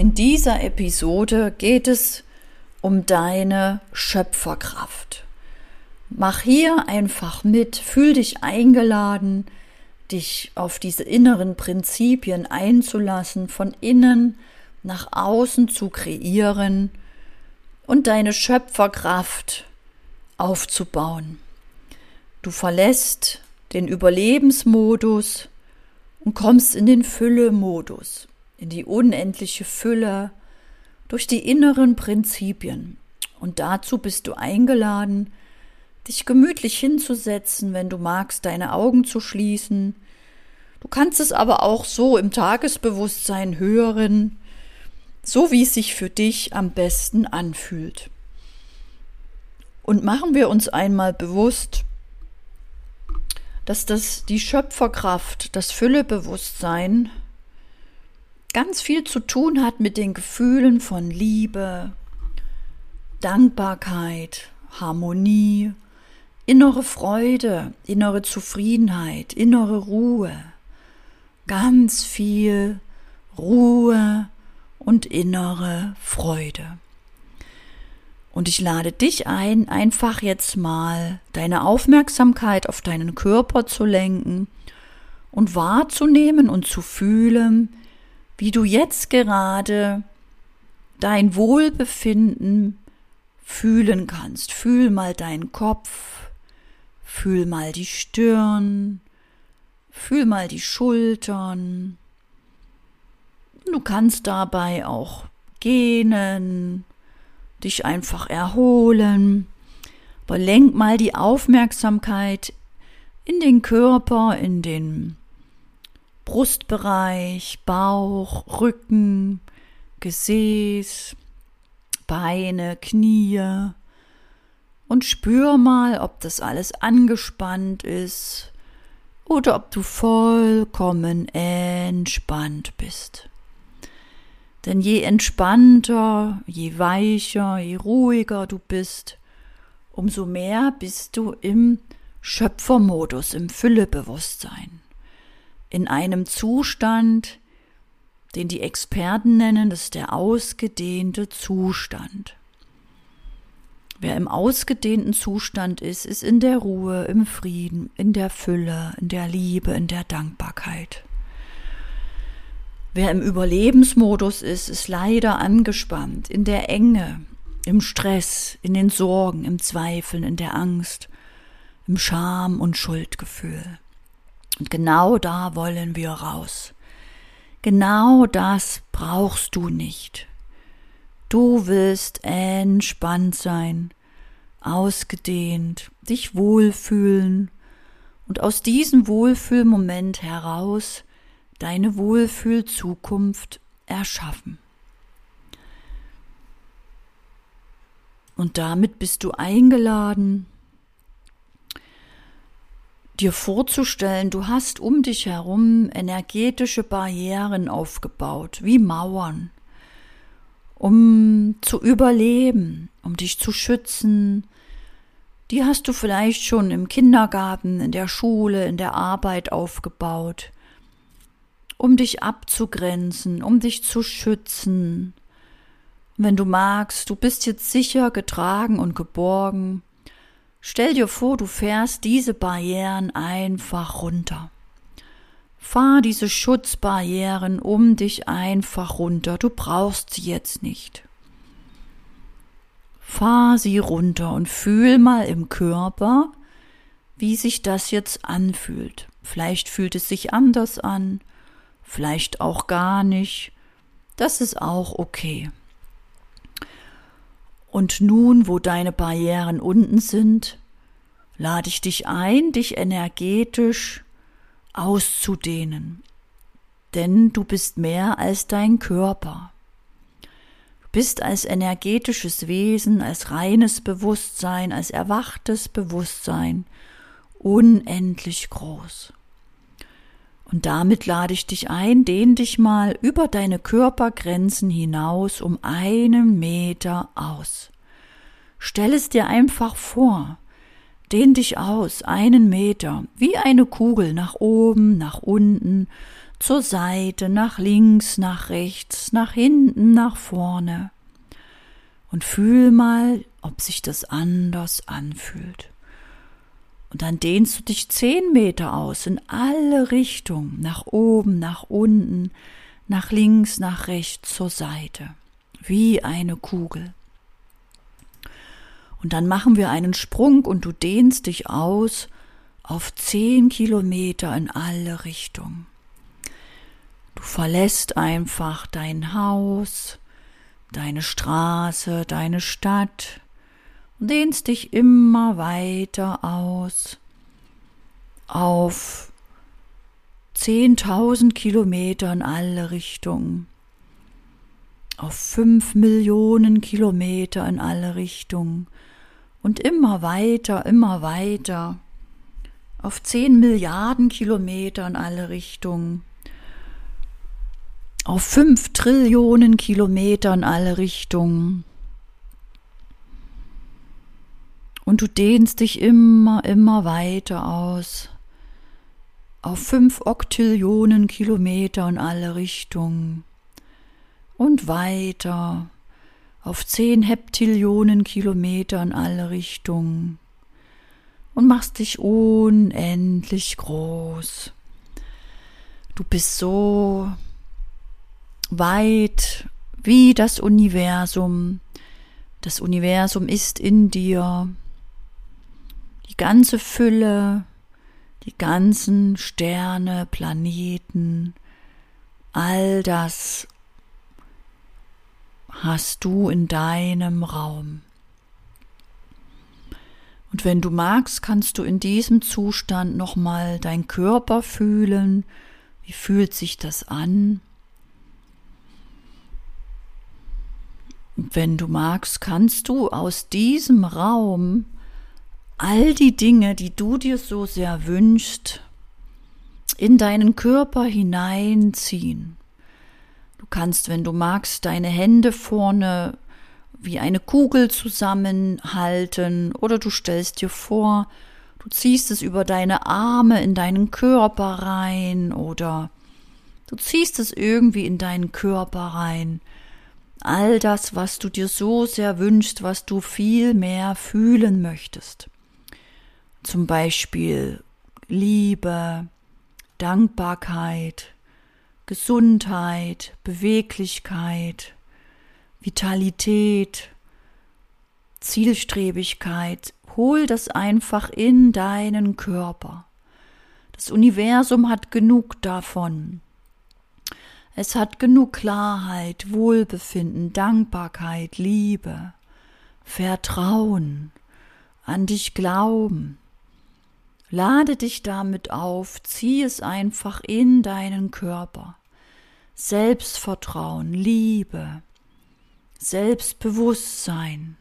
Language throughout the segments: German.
In dieser Episode geht es um deine Schöpferkraft. Mach hier einfach mit, fühl dich eingeladen, dich auf diese inneren Prinzipien einzulassen, von innen nach außen zu kreieren und deine Schöpferkraft aufzubauen. Du verlässt den Überlebensmodus und kommst in den Fülle-Modus, in die unendliche Fülle durch die inneren Prinzipien. Und dazu bist du eingeladen, dich gemütlich hinzusetzen, wenn du magst, deine Augen zu schließen. Du kannst es aber auch so im Tagesbewusstsein hören, so wie es sich für dich am besten anfühlt. Und machen wir uns einmal bewusst, dass das die Schöpferkraft, das Füllebewusstsein ganz viel zu tun hat mit den Gefühlen von Liebe, Dankbarkeit, Harmonie, innere Freude, innere Zufriedenheit, innere Ruhe, ganz viel Ruhe und innere Freude. Und ich lade dich ein, einfach jetzt mal deine Aufmerksamkeit auf deinen Körper zu lenken und wahrzunehmen und zu fühlen, wie du jetzt gerade dein Wohlbefinden fühlen kannst. Fühl mal deinen Kopf, fühl mal die Stirn, fühl mal die Schultern. Du kannst dabei auch gähnen, dich einfach erholen. Aber lenk mal die Aufmerksamkeit in den Körper, in den Brustbereich, Bauch, Rücken, Gesäß, Beine, Knie und spür mal, ob das alles angespannt ist oder ob du vollkommen entspannt bist. Denn je entspannter, je weicher, je ruhiger du bist, umso mehr bist du im Schöpfermodus, im Füllebewusstsein. In einem Zustand, den die Experten nennen, das ist der ausgedehnte Zustand. Wer im ausgedehnten Zustand ist, ist in der Ruhe, im Frieden, in der Fülle, in der Liebe, in der Dankbarkeit. Wer im Überlebensmodus ist, ist leider angespannt, in der Enge, im Stress, in den Sorgen, im Zweifeln, in der Angst, im Scham und Schuldgefühl. Und genau da wollen wir raus. Genau das brauchst du nicht. Du willst entspannt sein, ausgedehnt, dich wohlfühlen und aus diesem Wohlfühlmoment heraus deine Wohlfühlzukunft erschaffen. Und damit bist du eingeladen, dir vorzustellen, du hast um dich herum energetische Barrieren aufgebaut, wie Mauern, um zu überleben, um dich zu schützen. Die hast du vielleicht schon im Kindergarten, in der Schule, in der Arbeit aufgebaut um dich abzugrenzen, um dich zu schützen. Wenn du magst, du bist jetzt sicher getragen und geborgen, stell dir vor, du fährst diese Barrieren einfach runter. Fahr diese Schutzbarrieren um dich einfach runter, du brauchst sie jetzt nicht. Fahr sie runter und fühl mal im Körper, wie sich das jetzt anfühlt. Vielleicht fühlt es sich anders an, vielleicht auch gar nicht. Das ist auch okay. Und nun, wo deine Barrieren unten sind, lade ich dich ein, dich energetisch auszudehnen. Denn du bist mehr als dein Körper. Du bist als energetisches Wesen, als reines Bewusstsein, als erwachtes Bewusstsein unendlich groß. Und damit lade ich dich ein, dehn dich mal über deine Körpergrenzen hinaus um einen Meter aus. Stell es dir einfach vor. Dehn dich aus, einen Meter, wie eine Kugel nach oben, nach unten, zur Seite, nach links, nach rechts, nach hinten, nach vorne. Und fühl mal, ob sich das anders anfühlt. Und dann dehnst du dich zehn Meter aus in alle Richtungen, nach oben, nach unten, nach links, nach rechts, zur Seite, wie eine Kugel. Und dann machen wir einen Sprung und du dehnst dich aus auf zehn Kilometer in alle Richtungen. Du verlässt einfach dein Haus, deine Straße, deine Stadt und dehnst dich immer weiter aus. Auf zehntausend Kilometer in alle Richtungen, auf fünf Millionen Kilometer in alle Richtungen und immer weiter, immer weiter, auf zehn Milliarden Kilometer in alle Richtungen, auf fünf Trillionen Kilometer in alle Richtungen. Und du dehnst dich immer, immer weiter aus, auf fünf Oktillionen Kilometer in alle Richtungen und weiter auf zehn Heptillionen Kilometer in alle Richtungen und machst dich unendlich groß. Du bist so weit wie das Universum. Das Universum ist in dir. Die ganze Fülle, die ganzen Sterne, Planeten, all das hast du in deinem Raum. Und wenn du magst, kannst du in diesem Zustand nochmal dein Körper fühlen. Wie fühlt sich das an? Und wenn du magst, kannst du aus diesem Raum all die Dinge, die du dir so sehr wünschst, in deinen Körper hineinziehen. Du kannst, wenn du magst, deine Hände vorne wie eine Kugel zusammenhalten oder du stellst dir vor, du ziehst es über deine Arme in deinen Körper rein oder du ziehst es irgendwie in deinen Körper rein. All das, was du dir so sehr wünschst, was du viel mehr fühlen möchtest. Zum Beispiel Liebe, Dankbarkeit, Gesundheit, Beweglichkeit, Vitalität, Zielstrebigkeit. Hol das einfach in deinen Körper. Das Universum hat genug davon. Es hat genug Klarheit, Wohlbefinden, Dankbarkeit, Liebe, Vertrauen, an dich glauben. Lade dich damit auf, zieh es einfach in deinen Körper. Selbstvertrauen, Liebe, Selbstbewusstsein.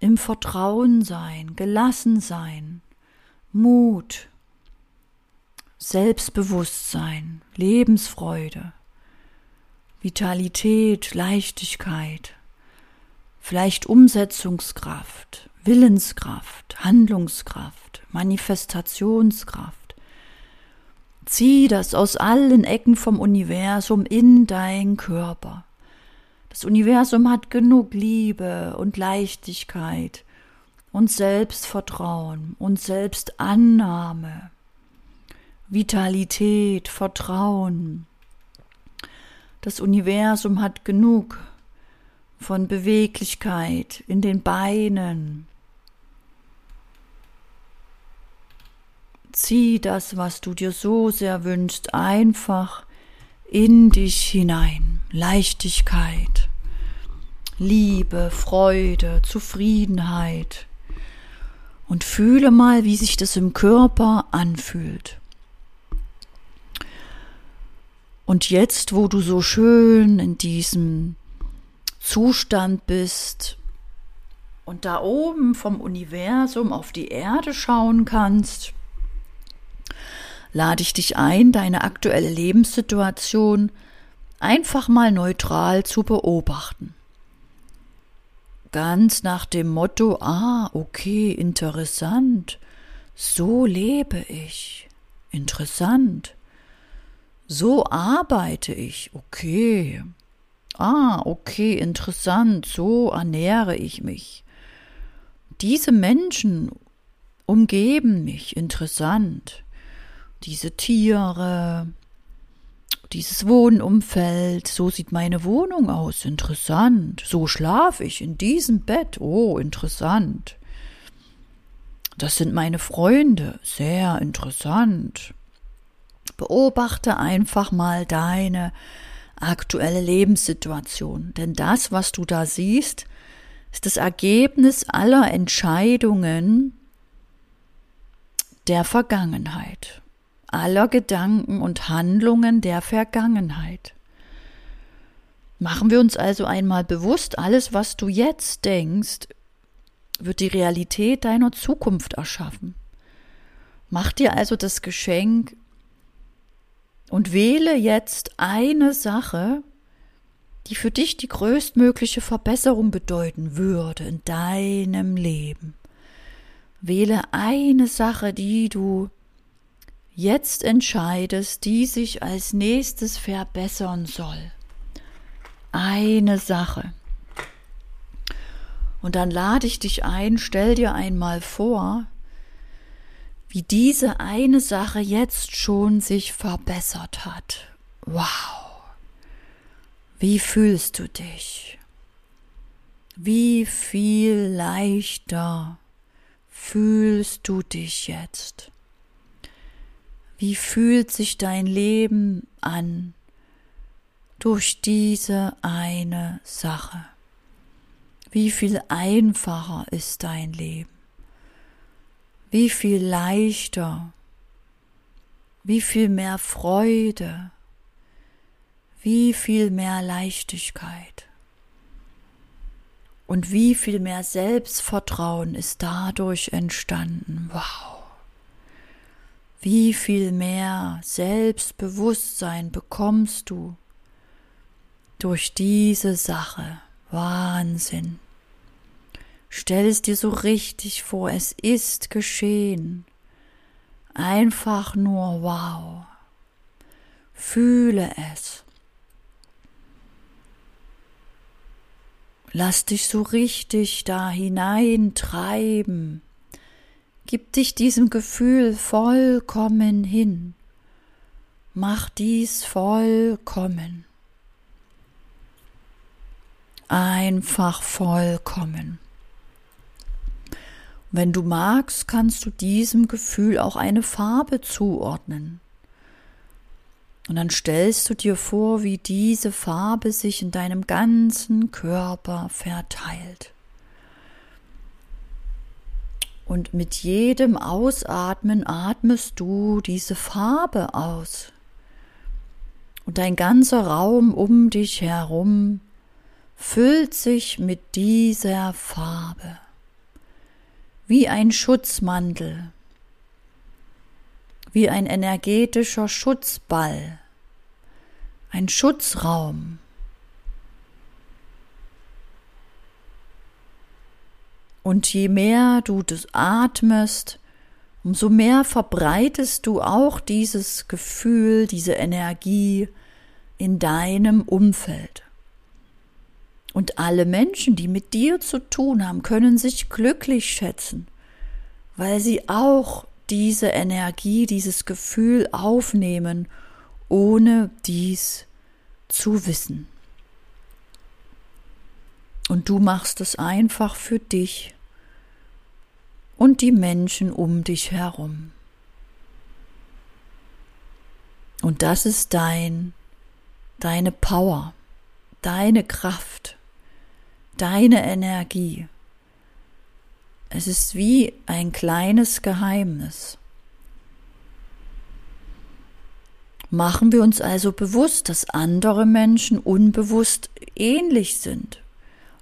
Im Vertrauen sein, gelassen sein, Mut, Selbstbewusstsein, Lebensfreude, Vitalität, Leichtigkeit, vielleicht Umsetzungskraft, Willenskraft, Handlungskraft, Manifestationskraft. Zieh das aus allen Ecken vom Universum in dein Körper. Das Universum hat genug Liebe und Leichtigkeit und Selbstvertrauen und Selbstannahme, Vitalität, Vertrauen. Das Universum hat genug von Beweglichkeit in den Beinen, Zieh das, was du dir so sehr wünschst, einfach in dich hinein. Leichtigkeit, Liebe, Freude, Zufriedenheit. Und fühle mal, wie sich das im Körper anfühlt. Und jetzt, wo du so schön in diesem Zustand bist und da oben vom Universum auf die Erde schauen kannst, lade ich dich ein, deine aktuelle Lebenssituation einfach mal neutral zu beobachten. Ganz nach dem Motto, ah, okay, interessant, So lebe ich. Interessant. So arbeite ich. Okay. Ah, okay, interessant. So ernähre ich mich. Diese Menschen umgeben mich. Interessant. Diese Tiere, dieses Wohnumfeld, so sieht meine Wohnung aus, interessant. So schlafe ich in diesem Bett, oh, interessant. Das sind meine Freunde, sehr interessant. Beobachte einfach mal deine aktuelle Lebenssituation, denn das, was du da siehst, ist das Ergebnis aller Entscheidungen der Vergangenheit aller Gedanken und Handlungen der Vergangenheit. Machen wir uns also einmal bewusst, alles, was du jetzt denkst, wird die Realität deiner Zukunft erschaffen. Mach dir also das Geschenk und wähle jetzt eine Sache, die für dich die größtmögliche Verbesserung bedeuten würde in deinem Leben. Wähle eine Sache, die du jetzt entscheidest, die sich als nächstes verbessern soll. Eine Sache. Und dann lade ich dich ein, stell dir einmal vor, wie diese eine Sache jetzt schon sich verbessert hat. Wow. Wie fühlst du dich? Wie viel leichter fühlst du dich jetzt? Wie fühlt sich dein Leben an durch diese eine Sache? Wie viel einfacher ist dein Leben? Wie viel leichter? Wie viel mehr Freude? Wie viel mehr Leichtigkeit? Und wie viel mehr Selbstvertrauen ist dadurch entstanden? Wow. Wie viel mehr Selbstbewusstsein bekommst du durch diese Sache? Wahnsinn. Stell es dir so richtig vor, es ist geschehen. Einfach nur wow. Fühle es. Lass dich so richtig da hineintreiben Gib dich diesem Gefühl vollkommen hin. Mach dies vollkommen. Einfach vollkommen. Wenn du magst, kannst du diesem Gefühl auch eine Farbe zuordnen. Und dann stellst du dir vor, wie diese Farbe sich in deinem ganzen Körper verteilt. Und mit jedem Ausatmen atmest du diese Farbe aus. Und dein ganzer Raum um dich herum füllt sich mit dieser Farbe. Wie ein Schutzmantel, wie ein energetischer Schutzball, ein Schutzraum. Und je mehr du das atmest, umso mehr verbreitest du auch dieses Gefühl, diese Energie in deinem Umfeld. Und alle Menschen, die mit dir zu tun haben, können sich glücklich schätzen, weil sie auch diese Energie, dieses Gefühl aufnehmen, ohne dies zu wissen. Und du machst es einfach für dich und die Menschen um dich herum. Und das ist dein, deine Power, deine Kraft, deine Energie. Es ist wie ein kleines Geheimnis. Machen wir uns also bewusst, dass andere Menschen unbewusst ähnlich sind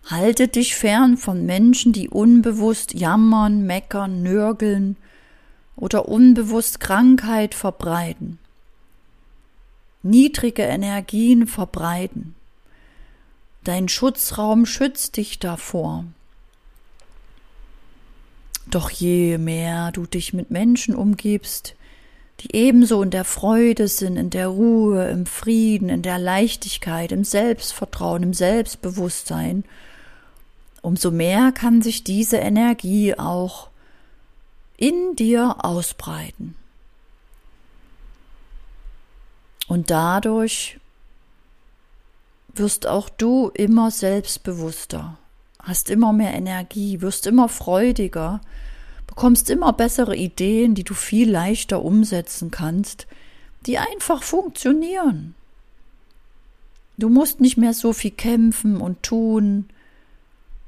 Halte dich fern von Menschen, die unbewusst jammern, meckern, nörgeln oder unbewusst Krankheit verbreiten, niedrige Energien verbreiten. Dein Schutzraum schützt dich davor. Doch je mehr du dich mit Menschen umgibst, die ebenso in der Freude sind, in der Ruhe, im Frieden, in der Leichtigkeit, im Selbstvertrauen, im Selbstbewusstsein, umso mehr kann sich diese Energie auch in dir ausbreiten. Und dadurch wirst auch du immer selbstbewusster, hast immer mehr Energie, wirst immer freudiger, bekommst immer bessere Ideen, die du viel leichter umsetzen kannst, die einfach funktionieren. Du musst nicht mehr so viel kämpfen und tun.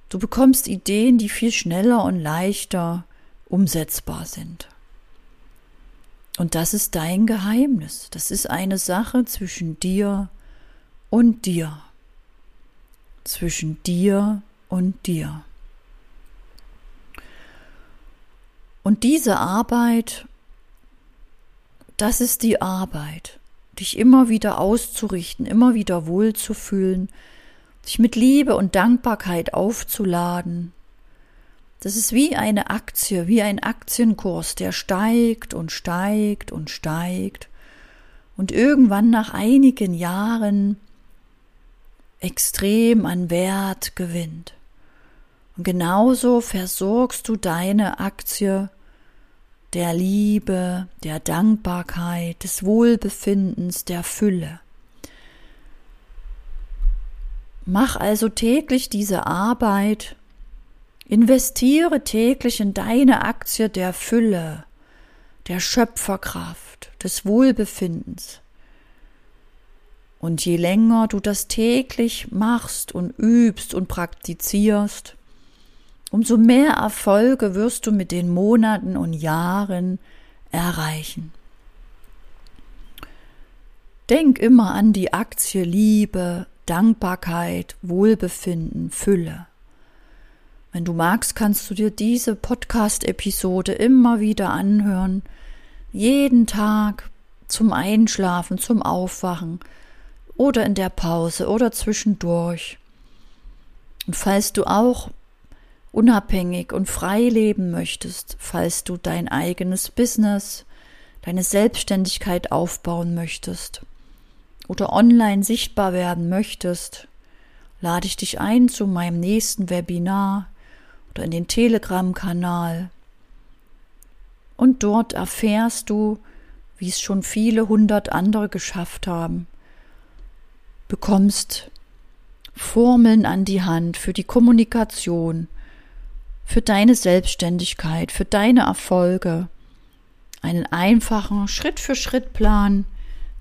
Du bekommst Ideen, die viel schneller und leichter umsetzbar sind. Und das ist dein Geheimnis. Das ist eine Sache zwischen dir und dir. Zwischen dir und dir. Und diese Arbeit, das ist die Arbeit, dich immer wieder auszurichten, immer wieder wohlzufühlen, dich mit Liebe und Dankbarkeit aufzuladen, das ist wie eine Aktie, wie ein Aktienkurs, der steigt und steigt und steigt und irgendwann nach einigen Jahren extrem an Wert gewinnt. Und genauso versorgst du deine Aktie der Liebe, der Dankbarkeit, des Wohlbefindens, der Fülle. Mach also täglich diese Arbeit, Investiere täglich in deine Aktie der Fülle, der Schöpferkraft, des Wohlbefindens. Und je länger du das täglich machst und übst und praktizierst, umso mehr Erfolge wirst du mit den Monaten und Jahren erreichen. Denk immer an die Aktie Liebe, Dankbarkeit, Wohlbefinden, Fülle. Wenn du magst, kannst du dir diese Podcast-Episode immer wieder anhören. Jeden Tag zum Einschlafen, zum Aufwachen oder in der Pause oder zwischendurch. Und falls du auch unabhängig und frei leben möchtest, falls du dein eigenes Business, deine Selbstständigkeit aufbauen möchtest oder online sichtbar werden möchtest, lade ich dich ein zu meinem nächsten Webinar oder in den Telegram-Kanal. Und dort erfährst du, wie es schon viele hundert andere geschafft haben, bekommst Formeln an die Hand für die Kommunikation, für deine Selbstständigkeit, für deine Erfolge, einen einfachen Schritt-für-Schritt-Plan,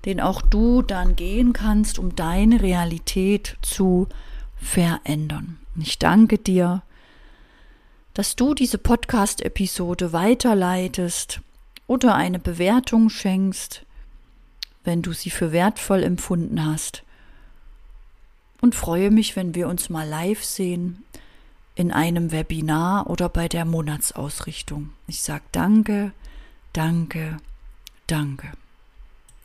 den auch du dann gehen kannst, um deine Realität zu verändern. Ich danke dir dass du diese Podcast-Episode weiterleitest oder eine Bewertung schenkst, wenn du sie für wertvoll empfunden hast. Und freue mich, wenn wir uns mal live sehen in einem Webinar oder bei der Monatsausrichtung. Ich sage danke, danke, danke.